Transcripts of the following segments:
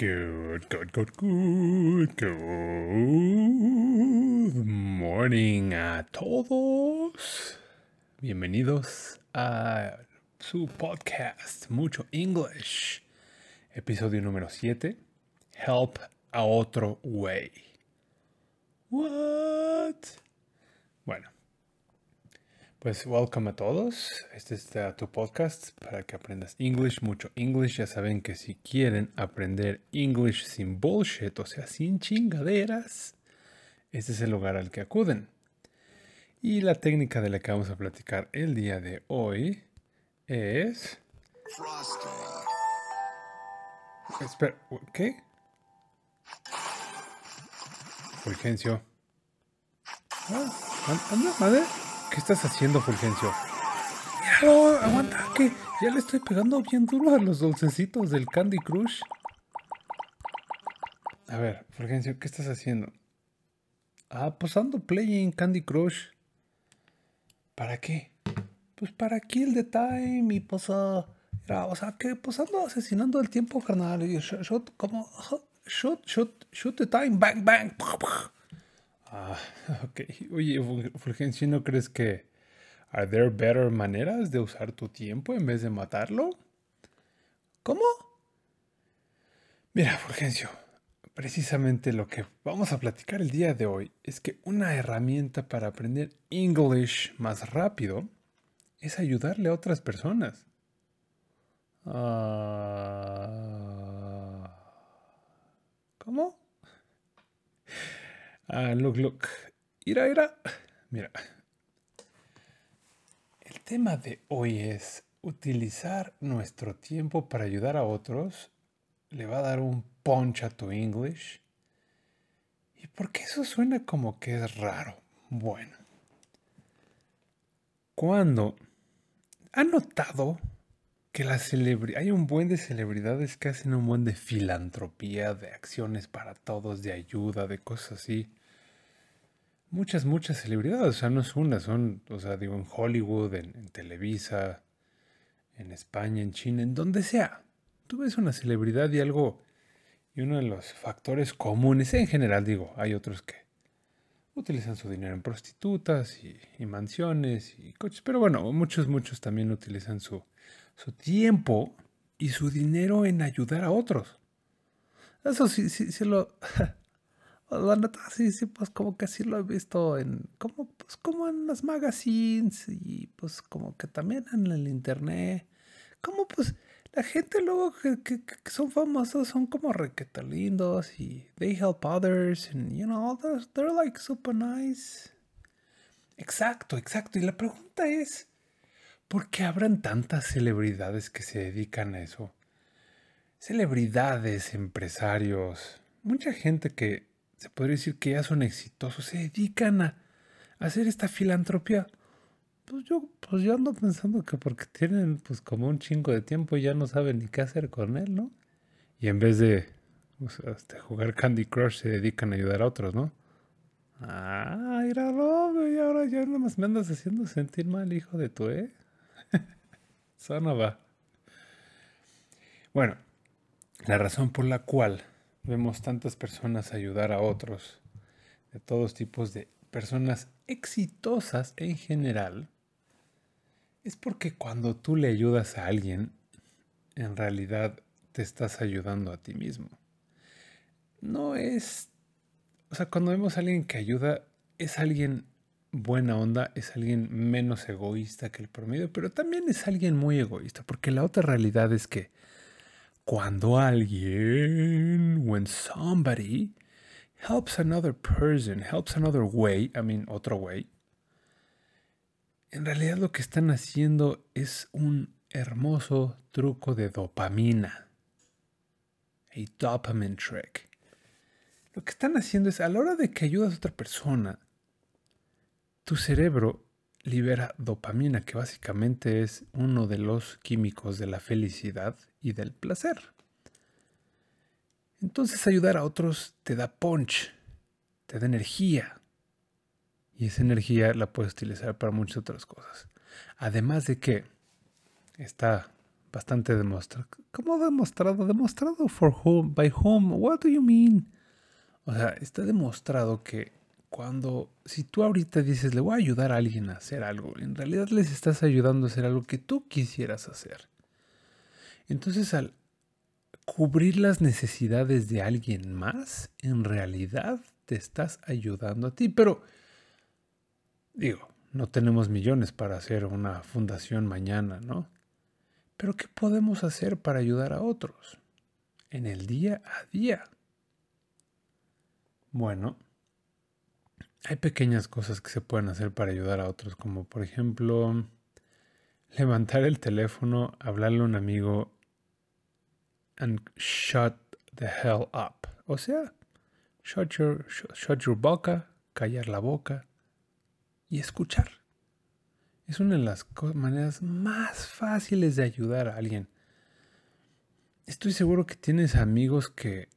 Good, good, good, good, good morning a todos. Bienvenidos a su podcast Mucho English, episodio número 7, Help a otro way. What? Bueno, pues welcome a todos. Este es uh, tu podcast para que aprendas English, mucho English. Ya saben que si quieren aprender English sin bullshit, o sea, sin chingaderas, este es el lugar al que acuden. Y la técnica de la que vamos a platicar el día de hoy es... Espera, ¿qué? Fulgencio. Ah, anda, madre. ¿Qué estás haciendo, Fulgencio? Míralo, aguanta, que ya le estoy pegando bien duro a los dulcecitos del Candy Crush. A ver, Fulgencio, ¿qué estás haciendo? Ah, pues ando playing Candy Crush. ¿Para qué? Pues para kill the time y pues, uh, mira, o sea, que pues ando asesinando el tiempo, carnal. Y shot, shot como, shoot, shoot, shoot the time, bang, bang. Ah, ok. Oye, Fulgencio, ¿no crees que are there better maneras de usar tu tiempo en vez de matarlo? ¿Cómo? Mira, Fulgencio, precisamente lo que vamos a platicar el día de hoy es que una herramienta para aprender English más rápido es ayudarle a otras personas. Ah, ¿Cómo? Ah, look, look. Ira, ira. Mira. El tema de hoy es utilizar nuestro tiempo para ayudar a otros. Le va a dar un punch a tu English. ¿Y por qué eso suena como que es raro? Bueno. Cuando han notado que la hay un buen de celebridades que hacen un buen de filantropía, de acciones para todos, de ayuda, de cosas así muchas, muchas celebridades. O sea, no es una, son, o sea, digo, en Hollywood, en, Televisa, en España, en China, en donde sea. Tú ves una celebridad y algo, y uno de los factores comunes, en general, digo, hay otros que utilizan su dinero en prostitutas y, mansiones y coches, pero bueno, muchos, muchos también utilizan su, su tiempo y su dinero en ayudar a otros. Eso sí, sí, sí lo... La neta, sí, sí, pues como que sí lo he visto en, como, pues como en las magazines y pues como que también en el internet. Como pues la gente luego que, que, son famosos son como requeta lindos y they help others and you know, they're, they're like super nice. Exacto, exacto. Y la pregunta es, ¿por qué habrán tantas celebridades que se dedican a eso? Celebridades, empresarios, mucha gente que se podría decir que ya son exitosos, se dedican a hacer esta filantropía. Pues yo, pues yo ando pensando que porque tienen pues como un chingo de tiempo ya no saben ni qué hacer con él, ¿no? Y en vez de este, jugar Candy Crush se dedican a ayudar a otros, ¿no? Ah, míralo, y ahora ya nada más me andas haciendo sentir mal, hijo de tu, ¿eh? Sana va. Bueno, la razón por la cual vemos tantas personas ayudar a otros, de todos tipos de personas exitosas en general, es porque cuando tú le ayudas a alguien, en realidad te estás ayudando a ti mismo. No es, o sea, cuando vemos a alguien que ayuda, es alguien buena onda, es alguien menos egoísta que el promedio, pero también es alguien muy egoísta, porque la otra realidad es que cuando alguien, when somebody helps another person, helps another way, I mean, otro way, en realidad lo que están haciendo es un hermoso truco de dopamina. A dopamine trick. Lo que están haciendo es, a la hora de que ayudas a otra persona, tu cerebro libera dopamina, que básicamente es uno de los químicos de la felicidad y del placer. Entonces ayudar a otros te da punch, te da energía. Y esa energía la puedes utilizar para muchas otras cosas. Además de que está bastante demostrado. ¿Cómo demostrado? ¿Demostrado for whom? ¿By whom? What do you mean? O sea, está demostrado que cuando, si tú ahorita dices, le voy a ayudar a alguien a hacer algo, en realidad les estás ayudando a hacer algo que tú quisieras hacer. Entonces, al cubrir las necesidades de alguien más, en realidad te estás ayudando a ti. Pero, digo, no tenemos millones para hacer una fundación mañana, ¿no? Pero ¿qué podemos hacer para ayudar a otros? En el día a día. Bueno, hay pequeñas cosas que se pueden hacer para ayudar a otros, como por ejemplo levantar el teléfono, hablarle a un amigo and shut the hell up. O sea, shut your, shut your boca, callar la boca y escuchar. Es una de las maneras más fáciles de ayudar a alguien. Estoy seguro que tienes amigos que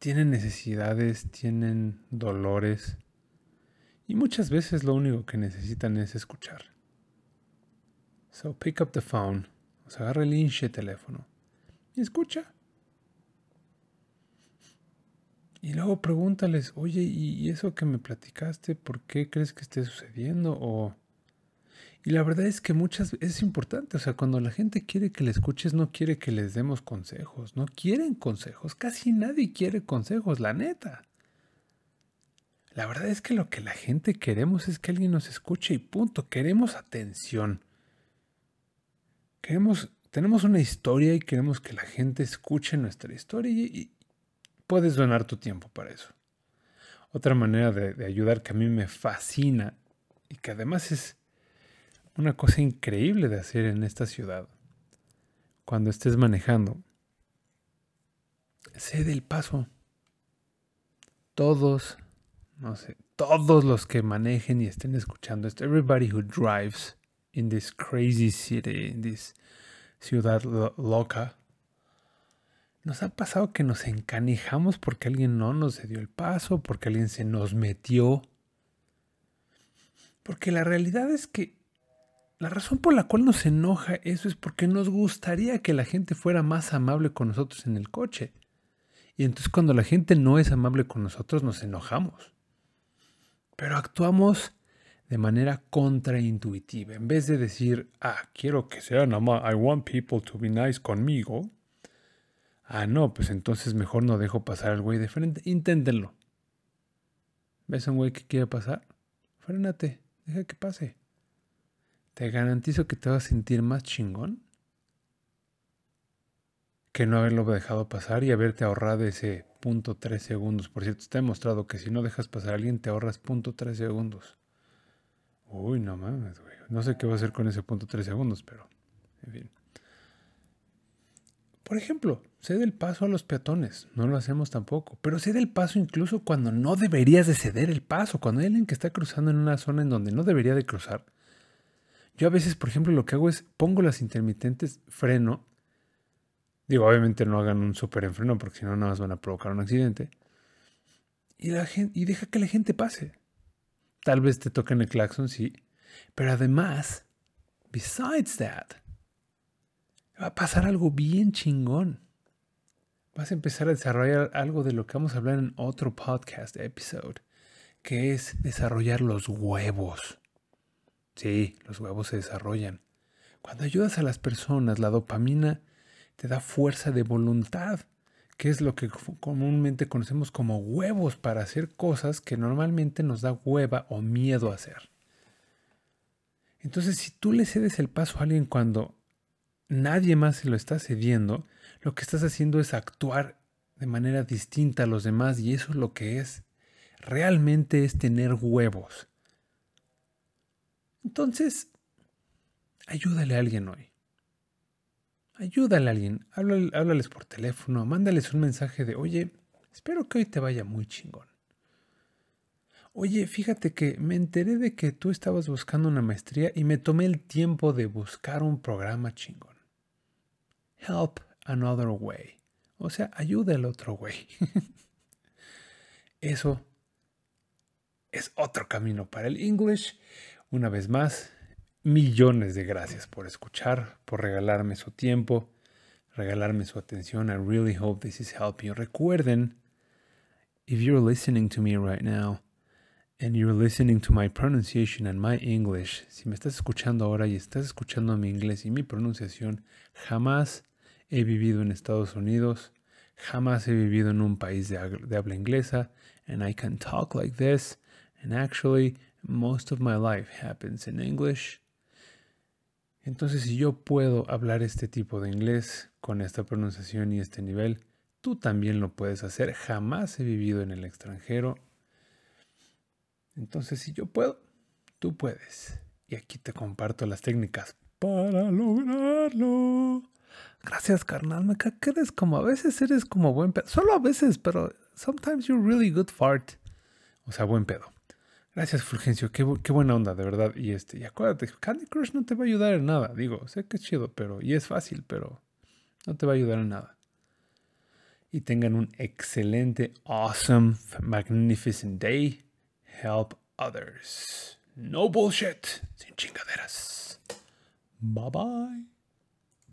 tienen necesidades, tienen dolores y muchas veces lo único que necesitan es escuchar. So pick up the phone, o sea, agarra el hinche teléfono y escucha. Y luego pregúntales, oye, ¿y eso que me platicaste, por qué crees que esté sucediendo? O y la verdad es que muchas es importante, o sea, cuando la gente quiere que le escuches, no quiere que les demos consejos, no quieren consejos, casi nadie quiere consejos, la neta. La verdad es que lo que la gente queremos es que alguien nos escuche y punto, queremos atención. Queremos, tenemos una historia y queremos que la gente escuche nuestra historia y, puedes donar tu tiempo para eso. Otra manera de ayudar que a mí me fascina y que además es una cosa increíble de hacer en esta ciudad. Cuando estés manejando, cede el paso. Todos, no sé, todos los que manejen y estén escuchando esto, everybody who drives in this crazy city, in this ciudad loca, nos ha pasado que nos encanijamos porque alguien no nos dio el paso, porque alguien se nos metió. Porque la realidad es que la razón por la cual nos enoja eso es porque nos gustaría que la gente fuera más amable con nosotros en el coche. Y entonces cuando la gente no es amable con nosotros nos enojamos. Pero actuamos de manera contraintuitiva. En vez de decir, ah, quiero que sean amables, I want people to be nice conmigo. Ah, no, pues entonces mejor no dejo pasar al güey de frente. Inténtenlo. ¿Ves a un güey que quiere pasar? Frénate, deja que pase. Te garantizo que te vas a sentir más chingón que no haberlo dejado pasar y haberte ahorrado ese punto tres segundos. Por cierto, está demostrado que si no dejas pasar a alguien te ahorras punto tres segundos. Uy, no mames, güey. No sé qué va a hacer con ese punto tres segundos, pero en fin. Por ejemplo, cede el paso a los peatones. No lo hacemos tampoco. Pero cede el paso incluso cuando no deberías de ceder el paso. Cuando hay alguien que está cruzando en una zona en donde no debería de cruzar yo a veces, por ejemplo, lo que hago es pongo las intermitentes, freno. Digo, obviamente no hagan un súper enfreno porque si no, nada más van a provocar un accidente. Y, la gente, y deja que la gente pase. Tal vez te toquen el claxon, sí. Pero además, besides that, va a pasar algo bien chingón. Vas a empezar a desarrollar algo de lo que vamos a hablar en otro podcast episode, que es desarrollar los huevos. Sí, los huevos se desarrollan. Cuando ayudas a las personas, la dopamina te da fuerza de voluntad, que es lo que comúnmente conocemos como huevos para hacer cosas que normalmente nos da hueva o miedo a hacer. Entonces, si tú le cedes el paso a alguien cuando nadie más se lo está cediendo, lo que estás haciendo es actuar de manera distinta a los demás y eso es lo que es. Realmente es tener huevos. Entonces, ayúdale a alguien hoy. Ayúdale a alguien, háblales por teléfono, mándales un mensaje de, oye, espero que hoy te vaya muy chingón. Oye, fíjate que me enteré de que tú estabas buscando una maestría y me tomé el tiempo de buscar un programa chingón. Help another way. O sea, ayuda al otro güey. Eso es otro camino para el English. Una vez más, millones de gracias por escuchar, por regalarme su tiempo, regalarme su atención. I really hope this is helping. Recuerden, if you're listening to me right now and you're listening to my pronunciation and my English, si me estás escuchando ahora y estás escuchando mi inglés y mi pronunciación, jamás he vivido en Estados Unidos, jamás he vivido en un país de, de habla inglesa, and I can talk like this, and actually most of my life happens in English. Entonces, si yo puedo hablar este tipo de inglés con esta pronunciación y este nivel, tú también lo puedes hacer. Jamás he vivido en el extranjero. Entonces, si yo puedo, tú puedes. Y aquí te comparto las técnicas para lograrlo. Gracias, carnal. Me que eres como a veces eres como buen pedo. Solo a veces, pero sometimes you're really good fart. O sea, buen pedo. Gracias, Fulgencio. Qué, buena onda, de verdad. Y este, y acuérdate, Candy Crush no te va a ayudar en nada. Digo, sé que es chido, pero. Y es fácil, pero no te va a ayudar en nada. Y tengan un excelente, awesome, magnificent day. Help others. No bullshit. Sin chingaderas. Bye bye.